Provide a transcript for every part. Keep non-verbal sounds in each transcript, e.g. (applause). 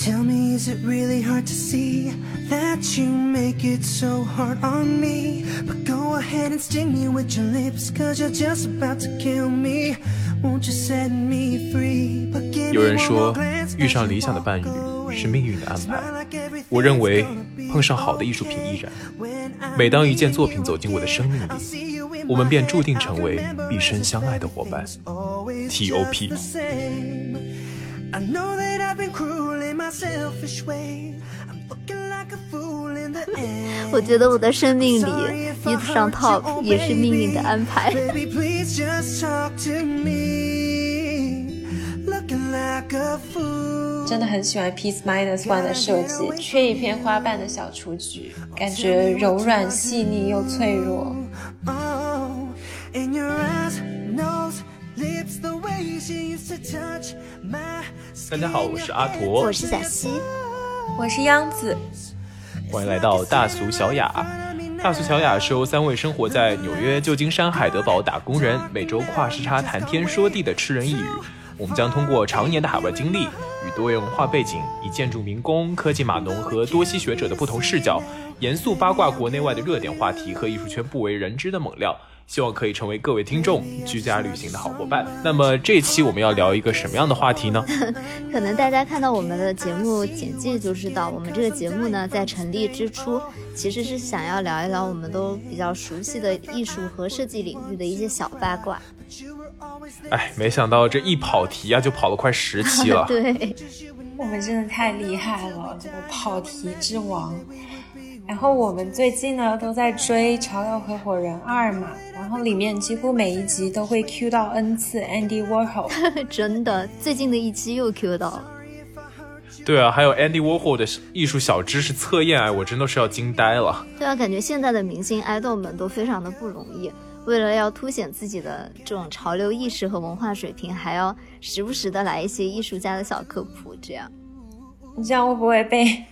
Tell me, is it really hard to see that you make it so hard on me? But go ahead and sting me with your lips, cause you're just about to kill me. Won't you set me free? But give 有 me 人 one 说遇上理想的伴侣 go 是.命运的安排我认为碰上好的艺术品亦然。when I 每当一件作品走进我的生命里，see you in 我们 my 便.注定成为毕生相爱的伙伴。everything's always T.O.P. I know that I've been cruel in my selfish way. I'm looking like a fool in the end. 我觉得我的生命里遇不上 top oh 也是命运的 baby. 安排。Baby, please just talk to me. Looking like a fool. 真的很喜欢 Peace Minus One 的设计，缺一片花瓣的小雏菊，感觉柔软细腻又脆弱。Oh, in your eyes, nose, lips, the 大家好，我是阿驼我，是小溪，我是央子，欢迎来到大俗小雅。大俗小雅是由三位生活在纽约、旧金山、海德堡打工人每周跨时差谈天说地的痴人一语。我们将通过常年的海外经历与多元文化背景，以建筑民工、科技码农和多西学者的不同视角，严肃八卦国内外的热点话题和艺术圈不为人知的猛料。希望可以成为各位听众居家旅行的好伙伴。那么这期我们要聊一个什么样的话题呢？(laughs) 可能大家看到我们的节目简介就知道，我们这个节目呢，在成立之初其实是想要聊一聊我们都比较熟悉的艺术和设计领域的一些小八卦。哎，没想到这一跑题啊，就跑了快十期了。(laughs) 对，(laughs) 我们真的太厉害了，这个跑题之王。然后我们最近呢都在追《潮流合伙人二》嘛，然后里面几乎每一集都会 Q 到 N 次 Andy Warhol。(laughs) 真的，最近的一期又 Q 到了。对啊，还有 Andy Warhol 的艺术小知识测验，哎，我真的是要惊呆了。对啊，感觉现在的明星爱豆们都非常的不容易，为了要凸显自己的这种潮流意识和文化水平，还要时不时的来一些艺术家的小科普，这样你这样会不会被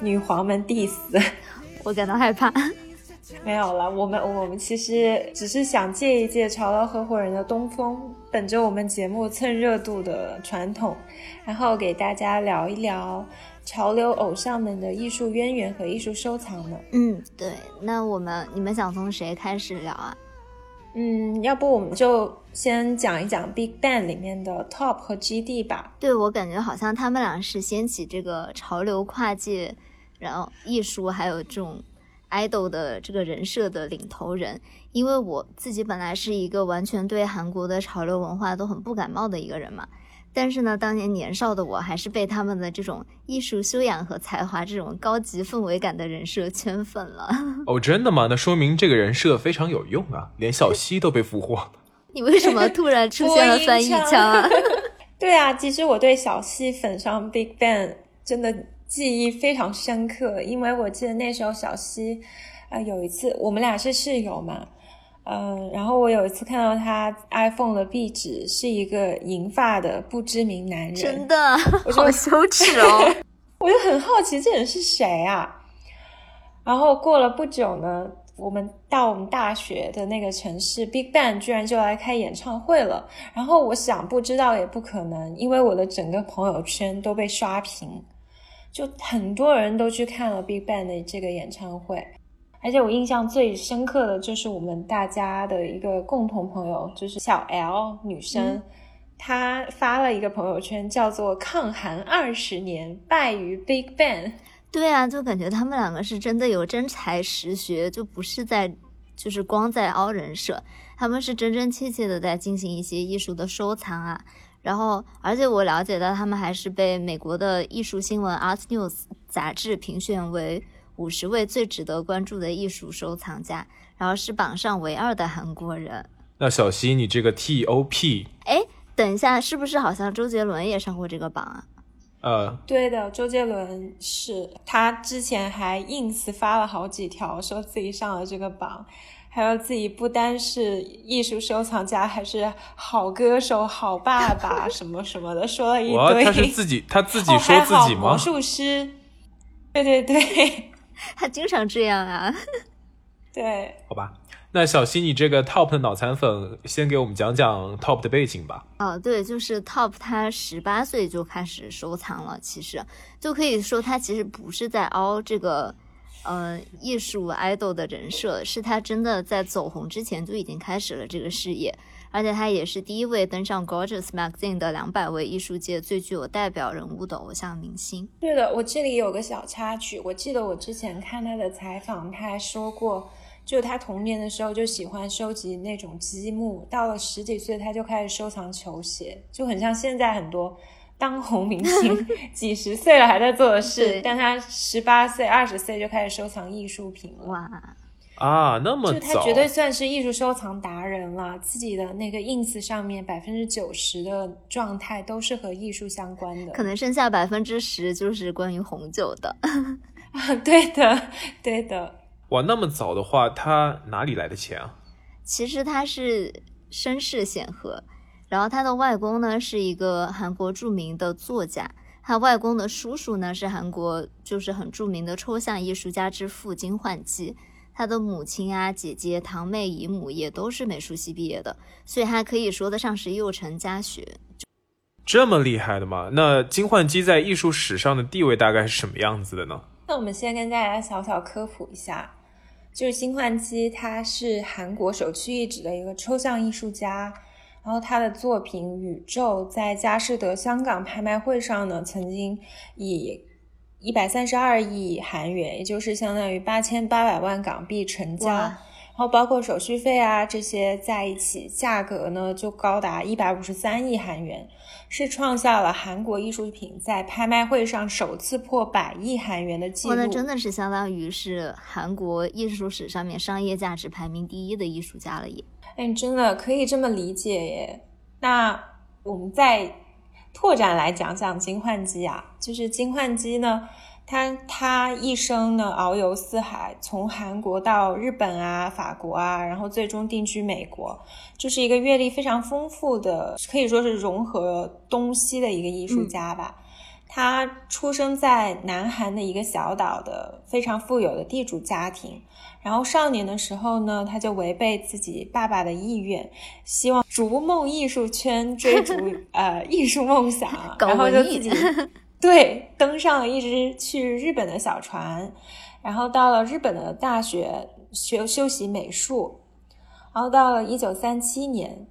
女皇们 diss？(laughs) 我感到害怕。(laughs) 没有了，我们我们其实只是想借一借潮流合伙人的东风，本着我们节目蹭热度的传统，然后给大家聊一聊潮流偶像们的艺术渊源和艺术收藏呢。嗯，对，那我们你们想从谁开始聊啊？嗯，要不我们就先讲一讲 Big Bang 里面的 Top 和 GD 吧。对我感觉好像他们俩是掀起这个潮流跨界，然后艺术还有这种 idol 的这个人设的领头人。因为我自己本来是一个完全对韩国的潮流文化都很不感冒的一个人嘛，但是呢，当年年少的我还是被他们的这种艺术修养和才华这种高级氛围感的人设圈粉了。(laughs) 哦，真的吗？那说明这个人设非常有用啊，连小溪都被俘获了。(laughs) 你为什么突然出现了翻译腔啊？(laughs) 对啊，其实我对小溪粉上 Big Bang 真的记忆非常深刻，因为我记得那时候小溪，呃，有一次我们俩是室友嘛，嗯、然后我有一次看到他 iPhone 的壁纸是一个银发的不知名男人，真的我 (laughs) 就好羞耻哦！(laughs) 我就很好奇这人是谁啊。然后过了不久呢，我们到我们大学的那个城市，Big Bang 居然就来开演唱会了。然后我想不知道也不可能，因为我的整个朋友圈都被刷屏，就很多人都去看了 Big Bang 的这个演唱会。而且我印象最深刻的就是我们大家的一个共同朋友，就是小 L 女生，她发了一个朋友圈，叫做“抗寒二十年败于 Big Bang”。对啊，就感觉他们两个是真的有真才实学，就不是在就是光在凹人设，他们是真真切切的在进行一些艺术的收藏啊。然后，而且我了解到他们还是被美国的艺术新闻 Art News 杂志评选为五十位最值得关注的艺术收藏家，然后是榜上唯二的韩国人。那小溪，你这个 TOP，哎，等一下，是不是好像周杰伦也上过这个榜啊？呃，对的，周杰伦是他之前还 ins 发了好几条，说自己上了这个榜，还有自己不单是艺术收藏家，还是好歌手、好爸爸 (laughs) 什么什么的，说了一堆。我他是自己他自己哦说自己吗魔？术师，对对对 (laughs) 他经常这样啊。(laughs) 对，好吧，那小溪，你这个 Top 的脑残粉，先给我们讲讲 Top 的背景吧。哦，对，就是 Top，他十八岁就开始收藏了，其实就可以说他其实不是在凹这个，呃，艺术 idol 的人设，是他真的在走红之前就已经开始了这个事业，而且他也是第一位登上 Gorgeous Magazine 的两百位艺术界最具有代表人物的偶像明星。对的，我这里有个小插曲，我记得我之前看他的采访，他还说过。就他童年的时候就喜欢收集那种积木，到了十几岁他就开始收藏球鞋，就很像现在很多当红明星 (laughs) 几十岁了还在做的事。但他十八岁、二十岁就开始收藏艺术品了。哇啊，那么就他绝对算是艺术收藏达人了。自己的那个 ins 上面百分之九十的状态都是和艺术相关的，可能剩下百分之十就是关于红酒的。(laughs) 啊，对的，对的。哇，那么早的话，他哪里来的钱啊？其实他是身世显赫，然后他的外公呢是一个韩国著名的作家，他外公的叔叔呢是韩国就是很著名的抽象艺术家之父金焕基，他的母亲啊、姐姐、堂妹、姨母也都是美术系毕业的，所以他可以说得上是幼承家学。这么厉害的吗？那金焕基在艺术史上的地位大概是什么样子的呢？那我们先跟大家小小科普一下。就是金焕基，他是韩国首屈一指的一个抽象艺术家。然后他的作品《宇宙》在佳士得香港拍卖会上呢，曾经以一百三十二亿韩元，也就是相当于八千八百万港币成交。然后包括手续费啊这些在一起，价格呢就高达一百五十三亿韩元。是创下了韩国艺术品在拍卖会上首次破百亿韩元的记录。那真的是相当于是韩国艺术史上面商业价值排名第一的艺术家了耶！哎，真的可以这么理解耶。那我们再拓展来讲讲金焕基啊，就是金焕基呢。他他一生呢遨游四海，从韩国到日本啊、法国啊，然后最终定居美国，就是一个阅历非常丰富的，可以说是融合东西的一个艺术家吧。他出生在南韩的一个小岛的非常富有的地主家庭，然后少年的时候呢，他就违背自己爸爸的意愿，希望逐梦艺术圈，追逐 (laughs) 呃艺术梦想，然后就自己。(laughs) 对，登上了一只去日本的小船，然后到了日本的大学学修习美术，然后到了一九三七年，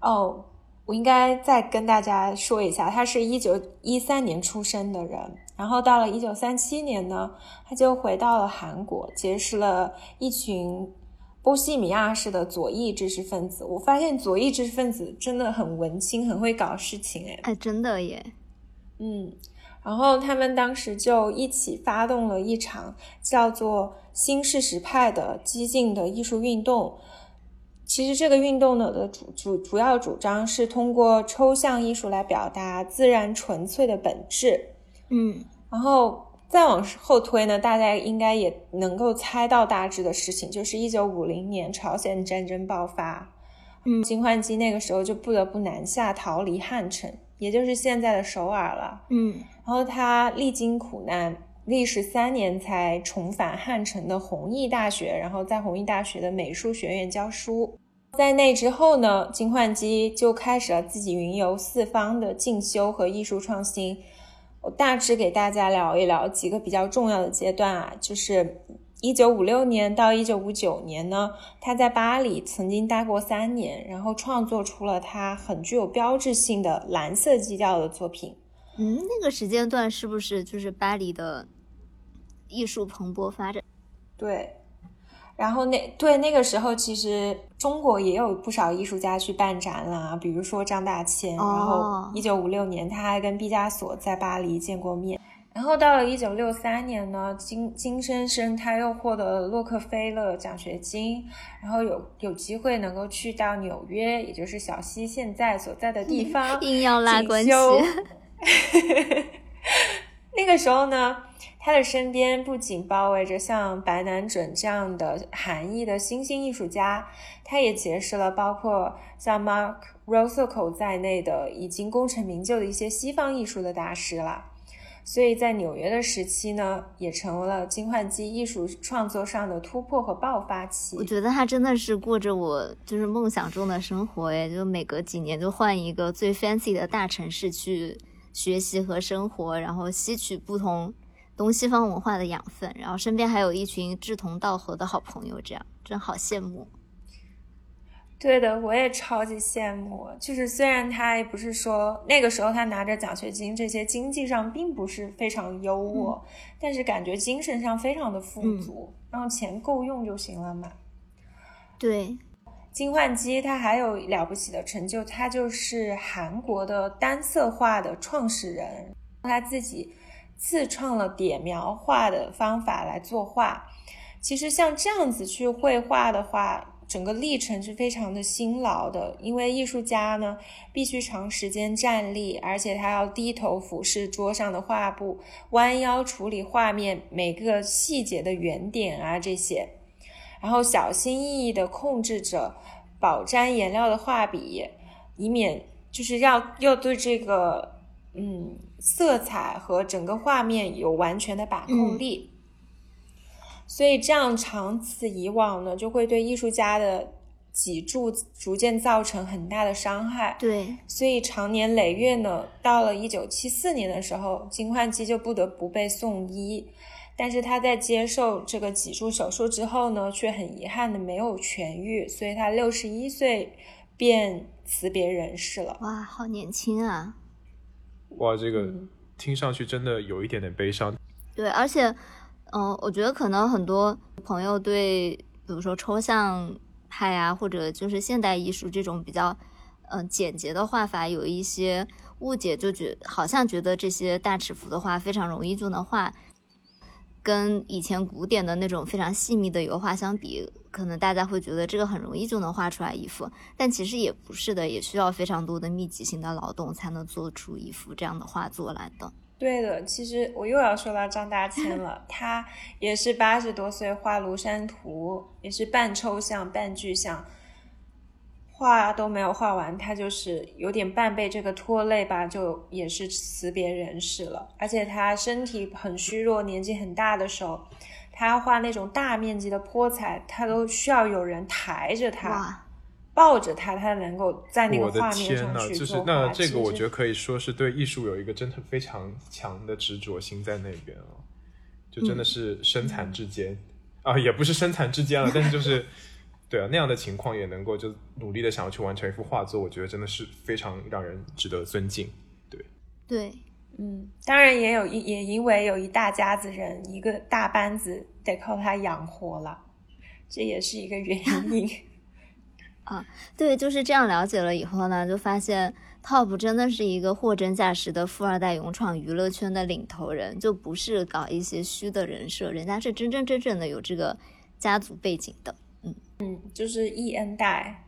哦，我应该再跟大家说一下，他是一九一三年出生的人，然后到了一九三七年呢，他就回到了韩国，结识了一群波西米亚式的左翼知识分子。我发现左翼知识分子真的很文青，很会搞事情，哎，哎，真的耶，嗯。然后他们当时就一起发动了一场叫做“新事实派”的激进的艺术运动。其实这个运动呢的主主主要主张是通过抽象艺术来表达自然纯粹的本质。嗯，然后再往后推呢，大家应该也能够猜到大致的事情，就是一九五零年朝鲜战争爆发。嗯，金焕基那个时候就不得不南下逃离汉城，也就是现在的首尔了。嗯。然后他历经苦难，历时三年才重返汉城的弘毅大学，然后在弘毅大学的美术学院教书。在那之后呢，金焕基就开始了自己云游四方的进修和艺术创新。我大致给大家聊一聊几个比较重要的阶段啊，就是一九五六年到一九五九年呢，他在巴黎曾经待过三年，然后创作出了他很具有标志性的蓝色基调的作品。嗯，那个时间段是不是就是巴黎的艺术蓬勃发展？对，然后那对那个时候，其实中国也有不少艺术家去办展览，比如说张大千。然后一九五六年，他还跟毕加索在巴黎见过面。然后到了一九六三年呢，金金先生他又获得了洛克菲勒奖学金，然后有有机会能够去到纽约，也就是小西现在所在的地方，(laughs) 硬要拉关系。(laughs) (laughs) 那个时候呢，他的身边不仅包围着像白南准这样的韩裔的新兴艺术家，他也结识了包括像 Mark Rothko 在内的已经功成名就的一些西方艺术的大师了。所以在纽约的时期呢，也成为了金焕基艺术创作上的突破和爆发期。我觉得他真的是过着我就是梦想中的生活诶，就每隔几年就换一个最 fancy 的大城市去学习和生活，然后吸取不同东西方文化的养分，然后身边还有一群志同道合的好朋友，这样真好羡慕。对的，我也超级羡慕。就是虽然他也不是说那个时候他拿着奖学金，这些经济上并不是非常优渥，但是感觉精神上非常的富足，然后钱够用就行了嘛。对，金焕基他还有了不起的成就，他就是韩国的单色画的创始人，他自己自创了点描画的方法来作画。其实像这样子去绘画的话。整个历程是非常的辛劳的，因为艺术家呢必须长时间站立，而且他要低头俯视桌上的画布，弯腰处理画面每个细节的圆点啊这些，然后小心翼翼地控制着饱沾颜料的画笔，以免就是要要对这个嗯色彩和整个画面有完全的把控力。所以这样长此以往呢，就会对艺术家的脊柱逐渐造成很大的伤害。对，所以长年累月呢，到了一九七四年的时候，金焕基就不得不被送医。但是他在接受这个脊柱手术之后呢，却很遗憾的没有痊愈，所以他六十一岁便辞别人世了。哇，好年轻啊！哇，这个听上去真的有一点点悲伤。对，而且。嗯，我觉得可能很多朋友对，比如说抽象派啊，或者就是现代艺术这种比较，嗯，简洁的画法有一些误解，就觉好像觉得这些大尺幅的画非常容易就能画，跟以前古典的那种非常细密的油画相比，可能大家会觉得这个很容易就能画出来一幅，但其实也不是的，也需要非常多的密集型的劳动才能做出一幅这样的画作来的。对的，其实我又要说到张大千了，(laughs) 他也是八十多岁画《庐山图》，也是半抽象半具象，画都没有画完，他就是有点半被这个拖累吧，就也是辞别人世了。而且他身体很虚弱，年纪很大的时候，他画那种大面积的泼彩，他都需要有人抬着他。抱着他，他能够在那个画面上去就是那这个，我觉得可以说是对艺术有一个真的非常强的执着心在那边啊，就真的是身残志坚啊，也不是身残志坚了，但是就是对啊，那样的情况也能够就努力的想要去完成一幅画作，我觉得真的是非常让人值得尊敬。对对，嗯，当然也有一也因为有一大家子人，一个大班子得靠他养活了，这也是一个原因。(laughs) 啊，对，就是这样了解了以后呢，就发现 Top 真的是一个货真价实的富二代，勇闯娱乐圈的领头人，就不是搞一些虚的人设，人家是真真正正的有这个家族背景的。嗯，就是 E N 代。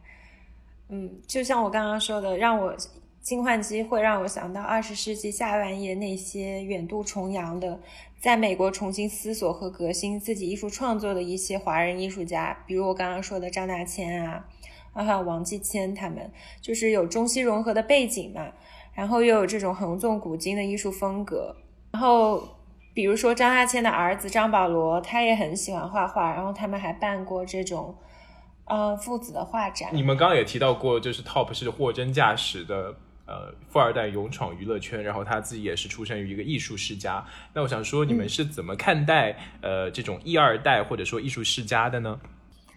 嗯，就像我刚刚说的，让我金焕基会让我想到二十世纪下半叶那些远渡重洋的，在美国重新思索和革新自己艺术创作的一些华人艺术家，比如我刚刚说的张大千啊。还有王继谦他们，就是有中西融合的背景嘛，然后又有这种横纵古今的艺术风格。然后，比如说张大千的儿子张保罗，他也很喜欢画画，然后他们还办过这种，呃，父子的画展。你们刚刚也提到过，就是 Top 是货真价实的，呃，富二代勇闯娱乐圈，然后他自己也是出生于一个艺术世家。那我想说，你们是怎么看待呃这种一二代或者说艺术世家的呢？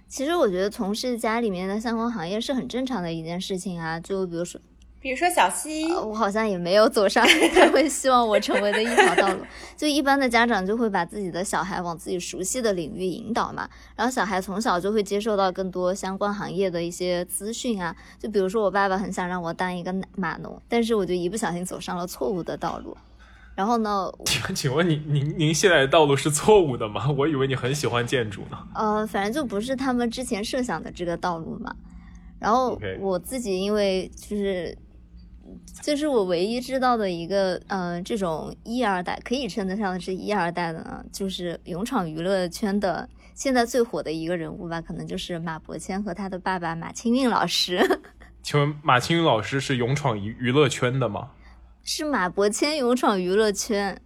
其实我觉得从事家里面的相关行业是很正常的一件事情啊，就比如说，比如说小溪，我好像也没有走上他会希望我成为的一条道路。就一般的家长就会把自己的小孩往自己熟悉的领域引导嘛，然后小孩从小就会接受到更多相关行业的一些资讯啊。就比如说我爸爸很想让我当一个码农，但是我就一不小心走上了错误的道路。然后呢？请 (laughs) 请问您您您现在的道路是错误的吗？(laughs) 我以为你很喜欢建筑呢。呃，反正就不是他们之前设想的这个道路嘛。然后我自己因为就是，这是我唯一知道的一个呃这种一二代可以称得上是一二代的呢，就是勇闯娱乐圈的现在最火的一个人物吧，可能就是马伯骞和他的爸爸马清运老师。(laughs) 请问马清运老师是勇闯娱娱乐圈的吗？是马伯骞勇闯娱乐圈，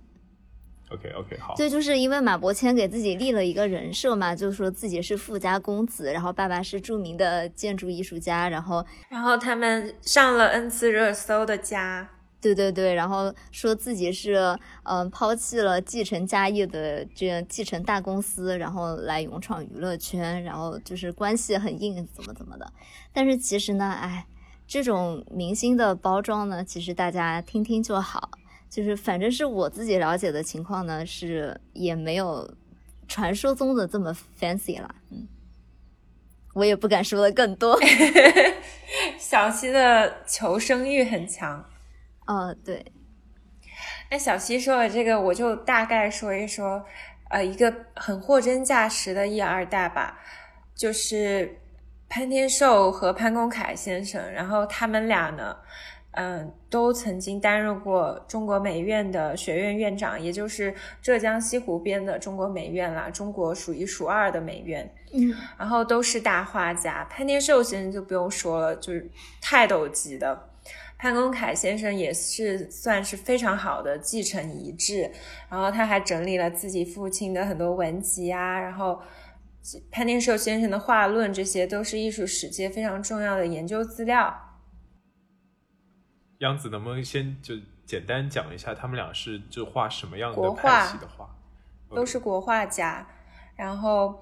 OK OK 好，对，就是因为马伯骞给自己立了一个人设嘛，就是说自己是富家公子，然后爸爸是著名的建筑艺术家，然后然后他们上了 N 次热搜的家，对对对，然后说自己是嗯、呃抛弃了继承家业的这样继承大公司，然后来勇闯娱乐圈，然后就是关系很硬，怎么怎么的。但是其实呢，哎，这种明星的包装呢，其实大家听听就好。就是反正是我自己了解的情况呢，是也没有传说中的这么 fancy 啦。嗯，我也不敢说的更多。(laughs) 小溪的求生欲很强。哦，对，那小溪说的这个，我就大概说一说，呃，一个很货真价实的一二代吧，就是潘天寿和潘公凯先生，然后他们俩呢，嗯，都曾经担任过中国美院的学院院长，也就是浙江西湖边的中国美院啦，中国数一数二的美院。嗯，然后都是大画家。潘天寿先生就不用说了，就是泰斗级的。潘公凯先生也是算是非常好的继承遗志，然后他还整理了自己父亲的很多文集啊，然后潘天寿先生的画论，这些都是艺术史界非常重要的研究资料。央子能不能先就简单讲一下他们俩是就画什么样的国画派系的画？都是国画家，然后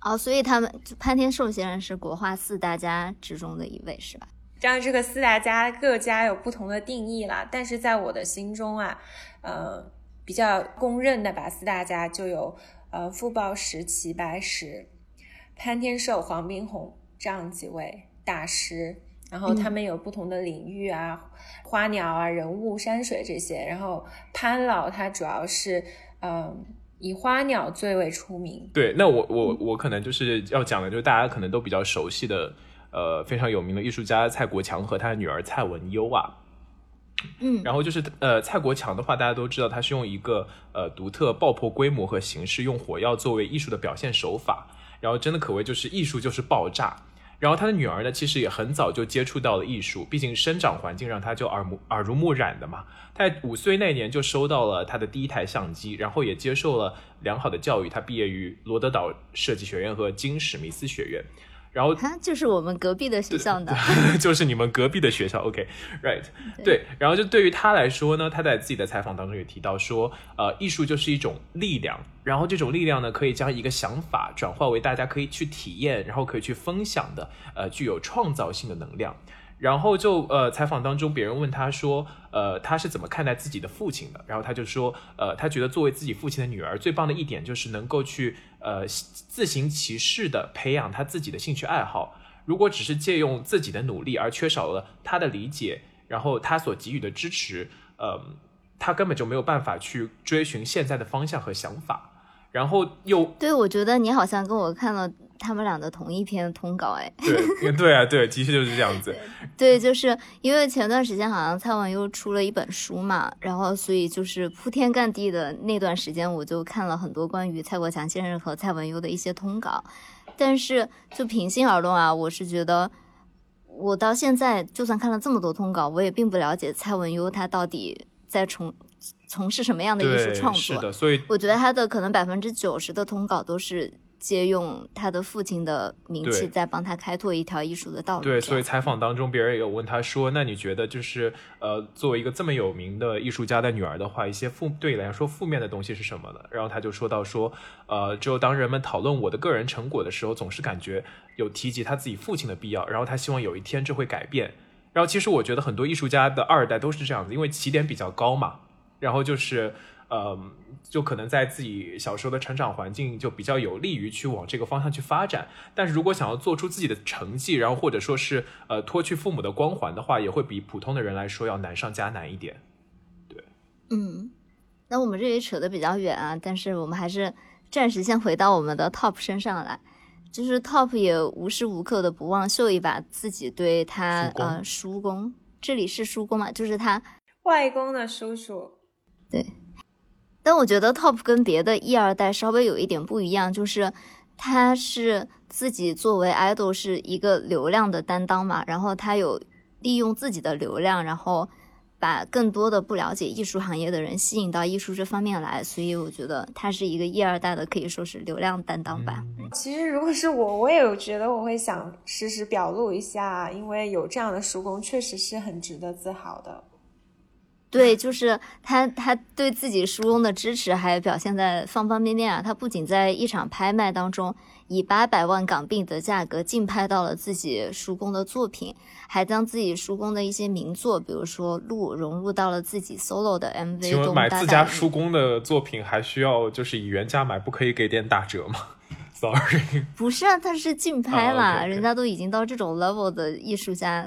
哦，所以他们就潘天寿先生是国画四大家之中的一位，是吧？当然，这个四大家各家有不同的定义啦，但是在我的心中啊，呃，比较公认的吧，四大家就有呃傅抱石、齐白石、潘天寿、黄宾虹这样几位大师，然后他们有不同的领域啊，花鸟啊、人物、山水这些，然后潘老他主要是嗯、呃以花鸟最为出名，对，那我我我可能就是要讲的，就是大家可能都比较熟悉的，呃，非常有名的艺术家蔡国强和他的女儿蔡文优啊。嗯，然后就是呃，蔡国强的话，大家都知道他是用一个呃独特爆破规模和形式，用火药作为艺术的表现手法，然后真的可谓就是艺术就是爆炸。然后他的女儿呢，其实也很早就接触到了艺术，毕竟生长环境让他就耳目耳濡目染的嘛。他在五岁那年就收到了他的第一台相机，然后也接受了良好的教育。他毕业于罗德岛设计学院和金史密斯学院，然后他就是我们隔壁的学校的。(laughs) 就是你们隔壁的学校，OK，right，、对，然后就对于他来说呢，他在自己的采访当中也提到说，呃，艺术就是一种力量，然后这种力量呢，可以将一个想法转化为大家可以去体验，然后可以去分享的，呃，具有创造性的能量。然后就呃，采访当中别人问他说，呃，他是怎么看待自己的父亲的？然后他就说，呃，他觉得作为自己父亲的女儿，最棒的一点就是能够去呃自行其事的培养他自己的兴趣爱好。如果只是借用自己的努力，而缺少了他的理解，然后他所给予的支持，呃，他根本就没有办法去追寻现在的方向和想法。然后又对，我觉得你好像跟我看了他们俩的同一篇通稿，哎，(laughs) 对对啊，对，的确就是这样子。对，就是因为前段时间好像蔡文又出了一本书嘛，然后所以就是铺天盖地的那段时间，我就看了很多关于蔡国强先生和蔡文优的一些通稿。但是就平心而论啊，我是觉得我到现在就算看了这么多通稿，我也并不了解蔡文优他到底在从从事什么样的艺术，创作。是的，所以我觉得他的可能百分之九十的通稿都是借用他的父亲的名气，对在帮他开拓一条艺术的道路。对，所以采访当中，别人也有问他说：“那你觉得就是呃，作为一个这么有名的艺术家的女儿的话，一些负对你来说负面的东西是什么呢？”然后他就说到说：“呃，只有当人们讨论我的个人成果的时候，总是感觉有提及他自己父亲的必要，然后他希望有一天这会改变。然后其实我觉得很多艺术家的二代都是这样子，因为起点比较高嘛，然后就是。”呃，就可能在自己小时候的成长环境就比较有利于去往这个方向去发展，但是如果想要做出自己的成绩，然后或者说是呃脱去父母的光环的话，也会比普通的人来说要难上加难一点。对嗯，那我们这里扯得比较远啊，但是我们还是暂时先回到我们的 Top 身上来。就是 Top 也无时无刻的不忘秀一把自己对他呃叔公，这里是叔公嘛，就是他外公的叔叔。但我觉得 Top 跟别的一二代稍微有一点不一样，就是他是自己作为 idol 是一个流量的担当嘛，然后他有利用自己的流量，然后把更多的不了解艺术行业的人吸引到艺术这方面来，所以我觉得他是一个一二代的，可以说是流量担当吧。其实如果是我，我也有觉得我会想实时表露一下，因为有这样的叔公，确实是很值得自豪的。对，就是他，他对自己叔公的支持还表现在方方面面啊。他不仅在一场拍卖当中以八百万港币的价格竞拍到了自己叔公的作品，还将自己叔公的一些名作，比如说《鹿》，融入到了自己 solo 的 MV。请问买自家叔公的作品还需要就是以原价买，不可以给点打折吗？(laughs) Sorry，不是啊，他是竞拍嘛，哦，OK，OK 人家都已经到这种 level 的艺术家，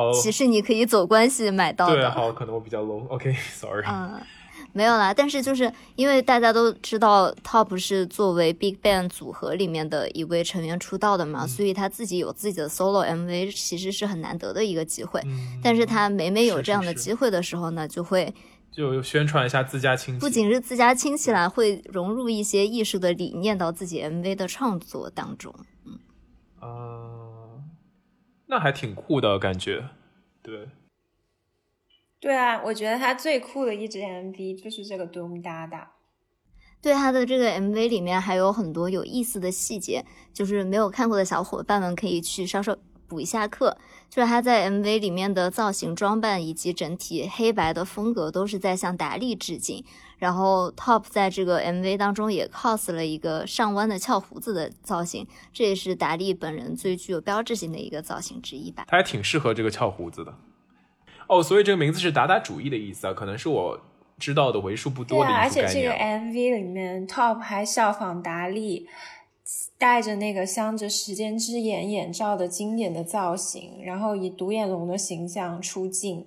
好，其实你可以走关系买到对，好，可能我比较 low。(laughs) OK，Sorry。嗯，没有啦，但是就是因为大家都知道 Top 是作为 Big Bang 组合里面的一位成员出道的嗯嘛，所以他自己有自己的 solo MV，其实是很难得的一个机会。嗯但是他每每有这样的机会的时候呢，就会就宣传一下自家亲戚。不仅是自家亲戚啦，会融入一些艺术的理念到自己 MV 的创作当中。嗯啊、那还挺酷的感觉。对，对啊，我觉得他最酷的一支 MV 就是这个 Doom 哒哒。对他的这个 MV 里面还有很多有意思的细节，就是没有看过的小伙伴们可以去稍稍补一下课。就是他在 MV 里面的造型、装扮以及整体黑白的风格都是在向达利致敬。然后 Top 在这个 MV 当中也 cos 了一个上弯的翘胡子的造型，这也是达利本人最具有标志性的一个造型之一吧。他还挺适合这个翘胡子的。哦，所以这个名字是达达主义的意思啊，可能是我知道的为数不多的艺术而且这个。MV 里面，Top 还效仿达利，戴着那个镶着时间之眼眼罩的经典的造型，然后以独眼龙的形象出镜。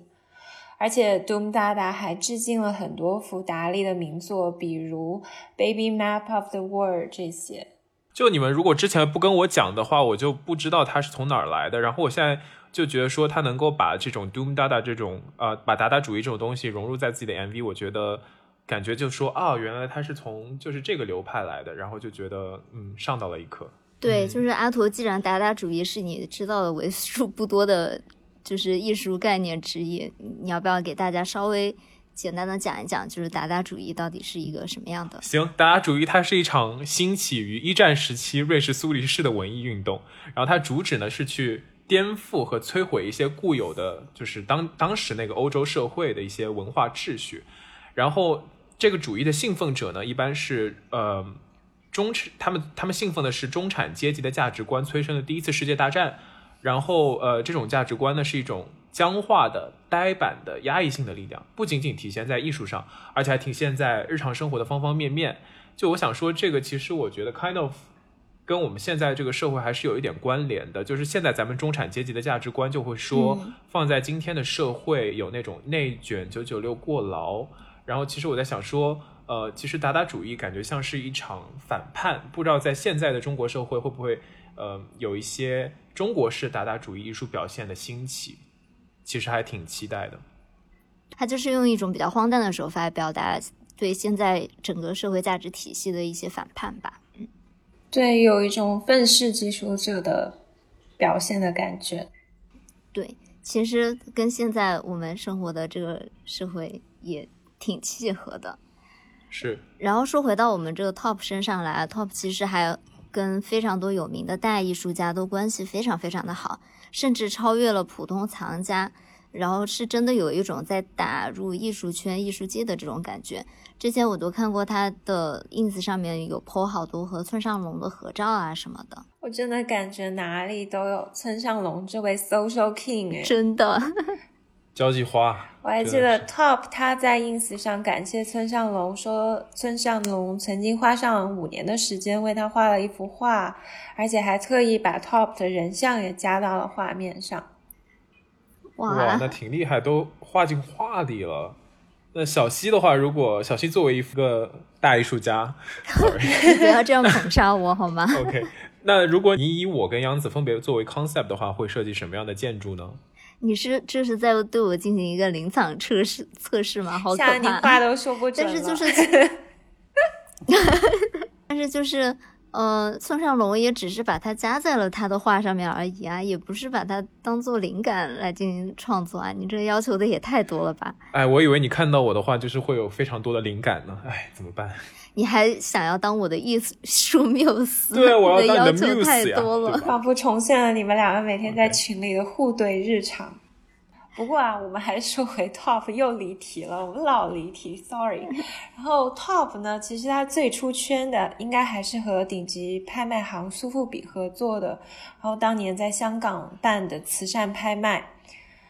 而且 Doom 哒哒还致敬了很多幅达利的名作，比如《Baby Map of the World》这些。就你们如果之前不跟我讲的话，我就不知道他是从哪儿来的。然后我现在就觉得说，他能够把这种 Doom Dada 这种呃，把达达主义这种东西融入在自己的 MV，我觉得感觉就说啊，原来他是从就是这个流派来的，然后就觉得嗯，上到了一课。对，嗯就是阿陀，既然达达主义是你知道的为数不多的，就是艺术概念之一，你要不要给大家稍微简单的讲一讲，就是达达主义到底是一个什么样的？行，达达主义它是一场兴起于一战时期瑞士苏黎世的文艺运动，然后它主旨呢是去颠覆和摧毁一些固有的，就是当当时那个欧洲社会的一些文化秩序。然后这个主义的信奉者呢，一般是呃中产，他们他们信奉的是中产阶级的价值观催生的第一次世界大战。然后呃，这种价值观呢是一种僵化的、呆板的、压抑性的力量，不仅仅体现在艺术上，而且还体现在日常生活的方方面面。就我想说，这个其实我觉得 kind of 跟我们现在这个社会还是有一点关联的。就是现在咱们中产阶级的价值观就会说，放在今天的社会有那种内卷、九九六过劳。然后其实我在想说，呃，其实达达主义感觉像是一场反叛，不知道在现在的中国社会会不会呃有一些中国式达达主义艺术表现的兴起，其实还挺期待的。他就是用一种比较荒诞的手法表达对现在整个社会价值体系的一些反叛吧。嗯对，有一种愤世嫉俗者的表现的感觉。对，其实跟现在我们生活的这个社会也挺契合的。是，然后说回到我们这个 Top 身上来，Top 其实还跟非常多有名的大艺术家都关系非常非常的好，甚至超越了普通藏家。然后是真的有一种在打入艺术圈、艺术界的这种感觉。之前我都看过他的 ins 上面有 po 好多和村上隆的合照啊什么的，我真的感觉哪里都有村上隆这位 social king (laughs) 哎。真的。交际花。我还记得 Top 他在 ins 上感谢村上隆，说村上隆曾经花上五年的时间为他画了一幅画，而且还特意把 Top 的人像也加到了画面上。哇，哇，那挺厉害，都画进画里了。那小西的话，如果小西作为一个大艺术家 (laughs) (laughs) 不要这样捧杀我好吗？OK，那如果你以我跟杨子分别作为 concept 的话，会设计什么样的建筑呢？你是这是在对我进行一个临场测试测试吗？好可怕！你话都说不 (laughs) 准了。但是就是，(laughs) 但是就是，呃，村上龙也只是把它加在了他的画上面而已啊，也不是把它当做灵感来进行创作啊。你这要求的也太多了吧？哎，我以为你看到我的话就是会有非常多的灵感呢。哎，怎么办？你还想要当我的艺术缪斯？对，我要当你的缪斯呀。仿佛重现了你们两个每天在群里的互怼日常。不过啊，我们还是说回 Top，又离题了。我们老离题，Sorry。然后 Top 呢，其实它最出圈的应该还是和顶级拍卖行苏富比合作的，然后当年在香港办的慈善拍卖。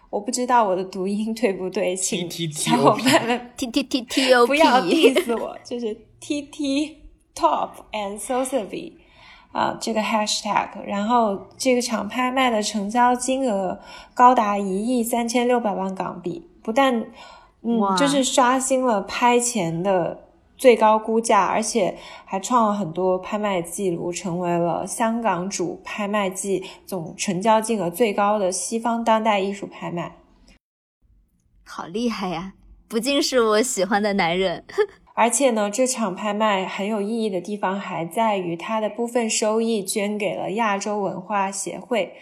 我不知道我的读音对不对，请小伙伴们 T T T T O P 不要 diss 我，就是 T T Top and Sotheby。啊，这个 hashtag，然后这个场拍卖的成交金额高达一亿三千六百万港币，不但，嗯，就是刷新了拍前的最高估价，而且还创了很多拍卖记录，成为了香港主拍卖季总成交金额最高的西方当代艺术拍卖。好厉害呀！不仅是我喜欢的男人。而且呢，这场拍卖很有意义的地方还在于，它的部分收益捐给了亚洲文化协会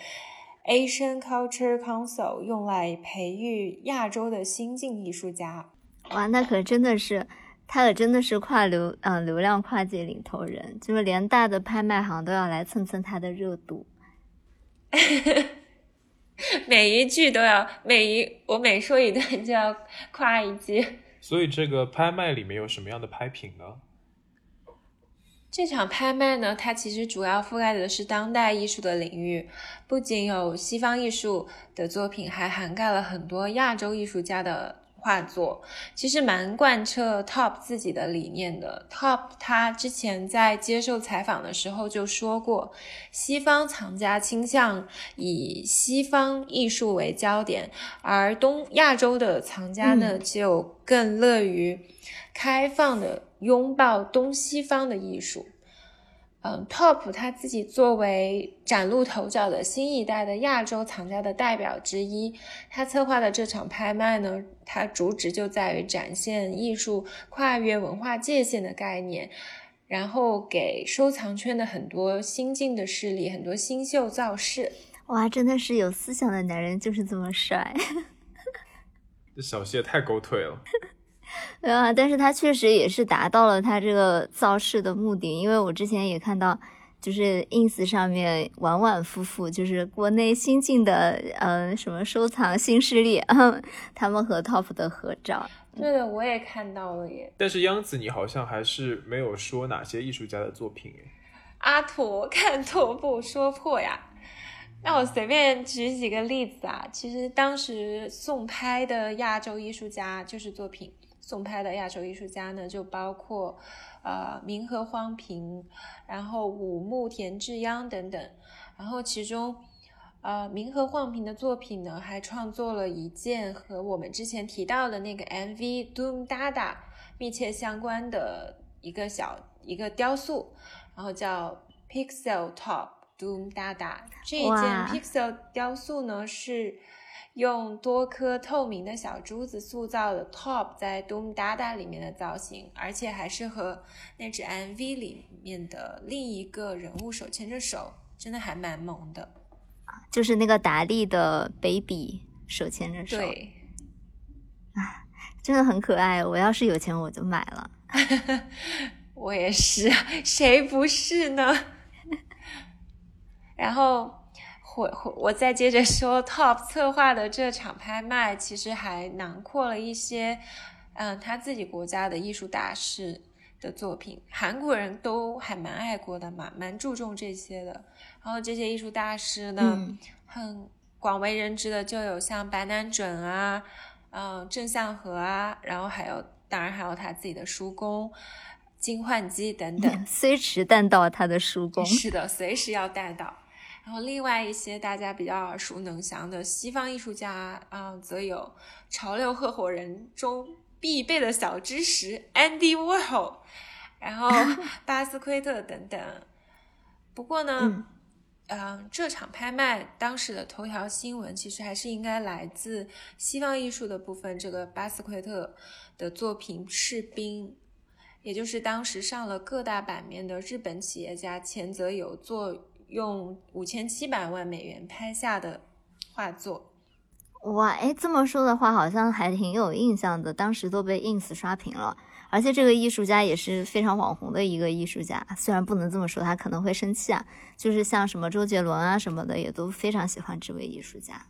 （Asian Culture Council），用来培育亚洲的新晋艺术家。哇，那可真的是，他可真的是跨流嗯流量跨界领头人，就是连大的拍卖行都要来蹭蹭他的热度。(laughs) 每一句都要，每一我每说一段就要夸一句。所以这个拍卖里面有什么样的拍品呢？这场拍卖呢，它其实主要覆盖的是当代艺术的领域，不仅有西方艺术的作品，还涵盖了很多亚洲艺术家的。画作其实蛮贯彻 Top 自己的理念的。Top 他之前在接受采访的时候就说过，西方藏家倾向以西方艺术为焦点，而东亚洲的藏家呢就更乐于开放的拥抱东西方的艺术。嗯，Top 他自己作为崭露头角的新一代的亚洲藏家的代表之一，他策划的这场拍卖呢，它主旨就在于展现艺术跨越文化界限的概念，然后给收藏圈的很多新进的势力很多新秀造势。哇，真的是有思想的男人就是这么帅！(laughs) 这小谢太狗腿了。(laughs) 对啊，但是他确实也是达到了他这个造势的目的，因为我之前也看到，就是 ins 上面婉婉夫妇，就是国内新晋的，嗯，什么收藏新势力，他们和 top 的合照。对的，我也看到了耶。但是央子，你好像还是没有说哪些艺术家的作品诶。阿陀看拓不说破呀。那我随便举几个例子啊，其实当时送拍的亚洲艺术家就是作品。送拍的亚洲艺术家呢，就包括，呃，明和荒平，然后武木田志央等等。然后其中，呃，明和荒平的作品呢，还创作了一件和我们之前提到的那个 MV Doom Dada 密切相关的一个小一个雕塑，然后叫 Pixel Top Doom Dada。这一件 Pixel 雕塑呢是。用多颗透明的小珠子塑造的 Top 在 Doom Dada 里面的造型，而且还是和那只 MV 里面的另一个人物手牵着手，真的还蛮萌的。就是那个达利的 Baby 手牵着手，对，啊，真的很可爱。我要是有钱，我就买了。(laughs) 我也是，谁不是呢？(laughs) 然后。我我再接着说，Top 策划的这场拍卖其实还囊括了一些，嗯，他自己国家的艺术大师的作品。韩国人都还蛮爱国的嘛，蛮注重这些的。然后这些艺术大师呢，很广为人知的就有像白南准啊，嗯，郑相和啊，然后还有当然还有他自己的叔公金焕基等等。(laughs) 虽迟但到，他的叔公是的，随时要带到。然后，另外一些大家比较耳熟能详的西方艺术家啊，则有潮流合伙人中必备的小知识 Andy Warhol，然后 (laughs) 巴斯奎特等等。不过呢，嗯，这场拍卖当时的头条新闻其实还是应该来自西方艺术的部分，这个巴斯奎特的作品《士兵》。也就是当时上了各大版面的日本企业家前泽友作用五千七百万美元拍下的画作。哇，哎，这么说的话，好像还挺有印象的，当时都被 ins 刷屏了。而且这个艺术家也是非常网红的一个艺术家，虽然不能这么说，他可能会生气啊。就是像什么周杰伦啊什么的，也都非常喜欢这位艺术家。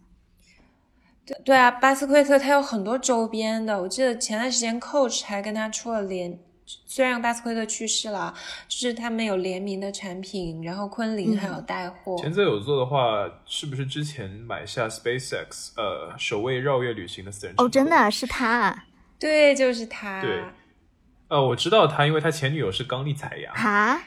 对对啊，巴斯奎特他有很多周边的，我记得前段时间 Coach 还跟他出了联。虽然巴斯奎特去世了，就是他们有联名的产品，然后昆凌还有带货。前者有做的话，是不是之前买下 SpaceX 呃首位绕月旅行的私人？哦，真的是他？对，就是他。对，呃，我知道他，因为他前女友是冈丽彩呀。哈，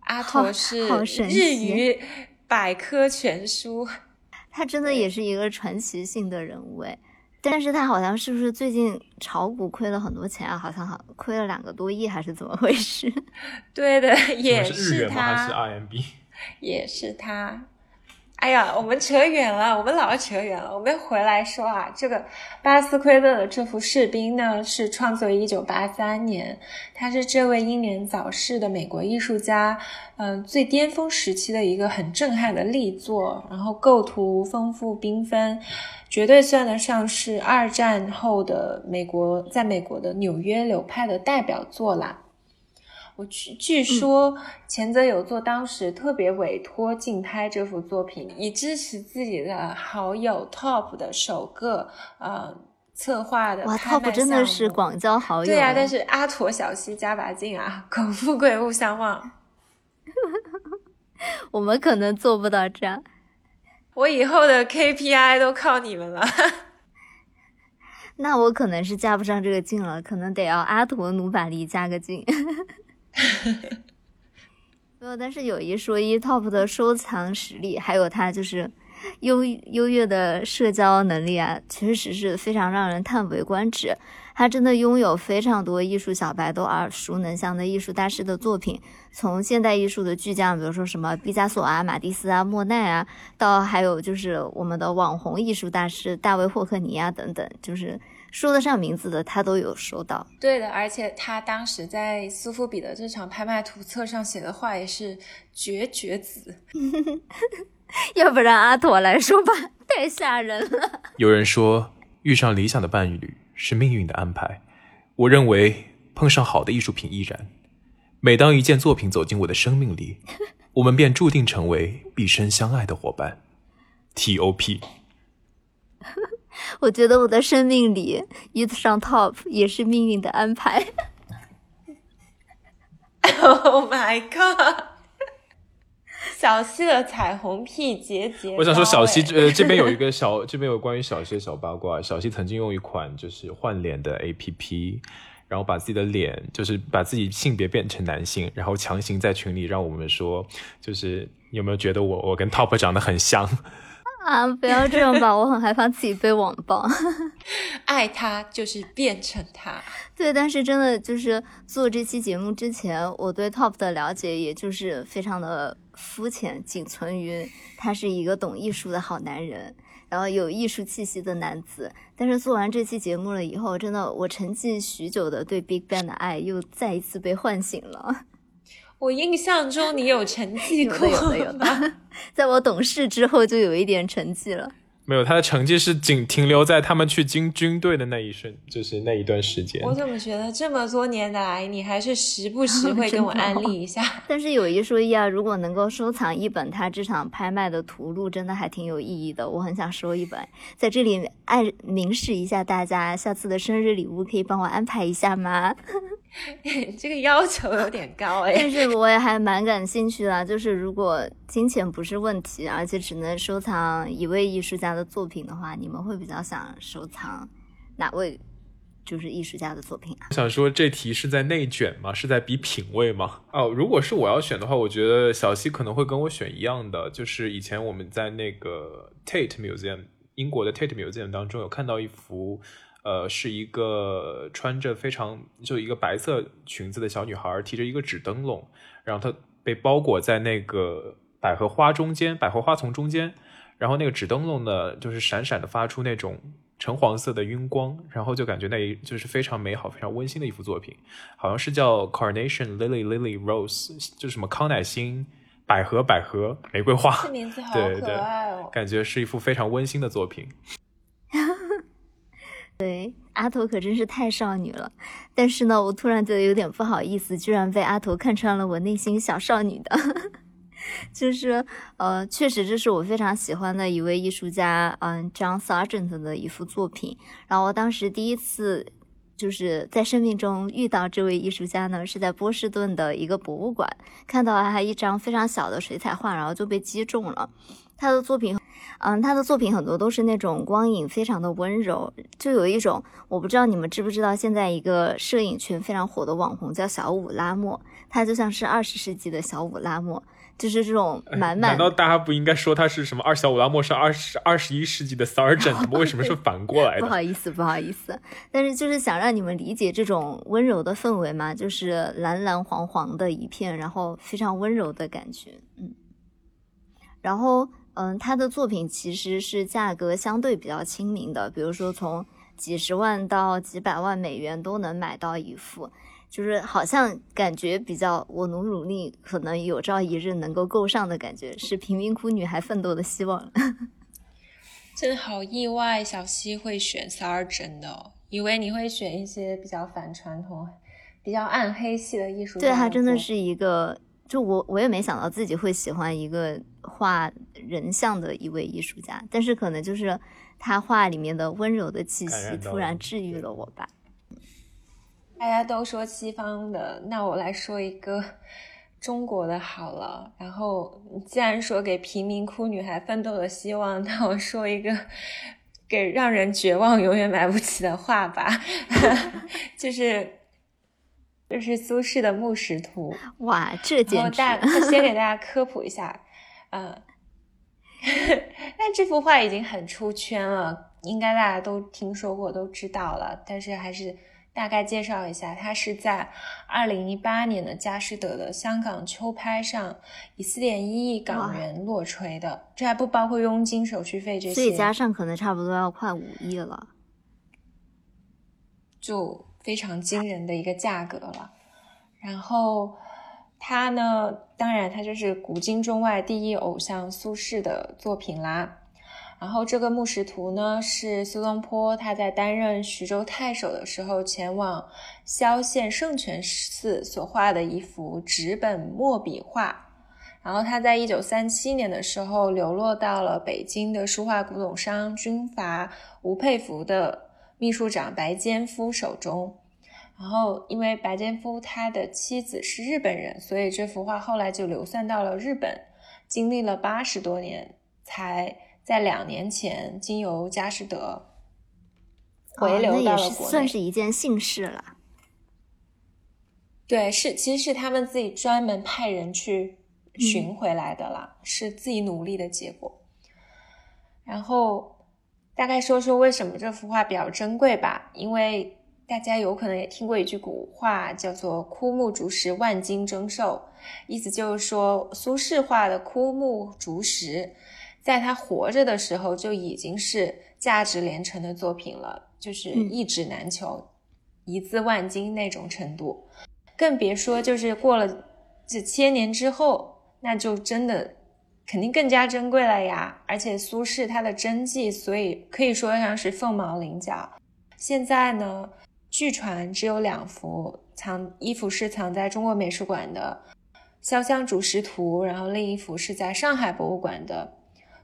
阿陀是日语百科全书，(laughs) 他真的也是一个传奇性的人物哎。但是他好像是不是最近炒股亏了很多钱啊？好像好亏了两个多亿，还是怎么回事？(laughs) 对的，也是他，还是 RMB？也是他。哎呀，我们扯远了，我们老扯远了。我们回来说啊，这个巴斯奎勒的这幅士兵呢，是创作于一九八三年，他是这位英年早逝的美国艺术家，嗯，最巅峰时期的一个很震撼的力作，然后构图丰富缤纷，绝对算得上是二战后的美国，在美国的纽约流派的代表作啦。我据据说前泽有作当时特别委托竞拍这幅作品，以支持自己的好友 Top 的首个呃策划的哇，Top 真的是广交好友。对啊，但是阿陀小西加把劲啊，苟富贵勿相忘。(laughs) 我们可能做不到这样。我以后的 KPI 都靠你们了。(laughs) 那我可能是加不上这个劲了，可能得要阿陀努把力加个劲。(laughs) 没有，但是有一说一，Top 的收藏实力，还有他就是优优越的社交能力啊，确实是非常让人叹为观止。他真的拥有非常多艺术小白都耳熟能详的艺术大师的作品，从现代艺术的巨匠，比如说什么毕加索啊、马蒂斯啊、莫奈啊，到还有就是我们的网红艺术大师大卫霍克尼啊等等，就是。说得上名字的，他都有收到。对的，而且他当时在苏富比的这场拍卖图册上写的话也是绝绝子。(laughs) 要不然阿妥来说吧，太吓人了。有人说，遇上理想的伴侣是命运的安排。我认为，碰上好的艺术品亦然。每当一件作品走进我的生命里，我们便注定成为毕生相爱的伙伴。T O P。我觉得我的生命里遇上 Top 也是命运的安排。(laughs) Oh my god！小溪的彩虹屁结节。我想说，小溪呃这边有一个 (laughs) 小，这边有关于小溪的小八卦。小溪曾经用一款就是换脸的 APP，然后把自己的脸就是把自己性别变成男性，然后强行在群里让我们说，就是有没有觉得我我跟 Top 长得很像？(laughs) 啊！不要这样吧，我很害怕自己被网暴。(laughs) 爱他就是变成他。(laughs) 对，但是真的就是做这期节目之前，我对 Top 的了解也就是非常的肤浅，仅存于他是一个懂艺术的好男人，然后有艺术气息的男子。但是做完这期节目了以后，真的我沉寂许久的对 Big Bang 的爱又再一次被唤醒了。我印象中你有成绩 (laughs) 过，有的有的，(laughs) 在我懂事之后就有一点成绩了。没有，他的成绩是仅停留在他们去军军队的那一瞬，就是那一段时间。我怎么觉得这么多年来，你还是时不时会跟我 (laughs) 安利一下？但是有一说一啊，如果能够收藏一本他这场拍卖的图录，真的还挺有意义的。我很想收一本，在这里爱明示一下大家，下次的生日礼物可以帮我安排一下吗？(laughs) 这个要求有点高哎，但是我也还蛮感兴趣的。就是如果金钱不是问题，而且只能收藏一位艺术家的作品的话，你们会比较想收藏哪位就是艺术家的作品啊？想说这题是在内卷吗？是在比品味吗？哦，如果是我要选的话，我觉得小西可能会跟我选一样的，就是以前我们在那个 Tate Museum 英国的 Tate Museum 当中有看到一幅。呃，是一个穿着非常就一个白色裙子的小女孩，提着一个纸灯笼，然后她被包裹在那个百合花中间，百合花丛中间，然后那个纸灯笼呢，就是闪闪的发出那种橙黄色的晕光，然后就感觉那一就是非常美好、非常温馨的一幅作品，好像是叫 Carnation Lily Lily Rose，就什么康乃馨、百合、百合、玫瑰花，这名字好对可爱哦。感觉是一幅非常温馨的作品。对，阿头可真是太少女了。但是呢，我突然觉得有点不好意思，居然被阿头看穿了我内心小少女的。(laughs) 就是呃，确实这是我非常喜欢的一位艺术家，嗯，John Sargent 的一幅作品。然后我当时第一次就是在生命中遇到这位艺术家呢，是在波士顿的一个博物馆看到了他一张非常小的水彩画，然后就被击中了。他的作品，嗯，他的作品很多都是那种光影非常的温柔，就有一种我不知道你们知不知道，现在一个摄影圈非常火的网红叫小五拉莫，他就像是二十世纪的小五拉莫。就是这种满满。难道大家不应该说他是什么二小五拉莫是二十二十一世纪的 Sergeant？为什么是反过来的？(laughs) 不好意思，不好意思。但是就是想让你们理解这种温柔的氛围嘛，就是蓝蓝黄黄的一片，然后非常温柔的感觉。嗯，然后嗯，他的作品其实是价格相对比较亲民的，比如说从几十万到几百万美元都能买到一幅。就是好像感觉比较，我努努力，可能有朝一日能够够上的感觉，是贫民窟女孩奋斗的希望。(laughs) 真好意外，小溪会选 Sargent 的，以为你会选一些比较反传统、比较暗黑系的艺术。对他真的是一个，就我我也没想到自己会喜欢一个画人像的一位艺术家，但是可能就是他画里面的温柔的气息，突然治愈了我吧。大家都说西方的，那我来说一个中国的好了。然后既然说给贫民窟女孩奋斗的希望，(laughs) 那我说一个给让人绝望、永远买不起的画吧，(laughs) 就是就是苏轼的《木石图》。(laughs) 哇，这简直！(laughs) 大先给大家科普一下，嗯，但这幅画已经很出圈了，应该大家都听说过、都知道了，但是还是。大概介绍一下，它是在二零一八年的佳士得的香港秋拍上以四点一亿港元落锤的，这还不包括佣金、手续费这些，所以加上可能差不多要快五亿了，就非常惊人的一个价格了。然后它呢，当然它就是古今中外第一偶像苏轼的作品啦。然后这个木石图呢，是苏东坡他在担任徐州太守的时候，前往萧县圣泉寺所画的一幅纸本墨笔画。然后他在一九三七年的时候，流落到了北京的书画古董商军阀吴佩孚的秘书长白坚夫手中。然后因为白坚夫他的妻子是日本人，所以这幅画后来就流散到了日本，经历了八十多年才。在两年前，经由佳士得回流到了国内，算是一件幸事了。对，是其实是他们自己专门派人去寻回来的啦，是自己努力的结果。然后大概说说为什么这幅画比较珍贵吧，因为大家有可能也听过一句古话，叫做“枯木竹石，万金争兽”，意思就是说苏轼画的枯木竹石。在他活着的时候就已经是价值连城的作品了，就是一纸难求，一字万金那种程度，更别说就是过了这千年之后，那就真的肯定更加珍贵了呀。而且苏轼他的真迹，所以可以说上是凤毛麟角。现在呢，据传只有两幅藏，一幅是藏在中国美术馆的《潇湘竹石图》，然后另一幅是在上海博物馆的。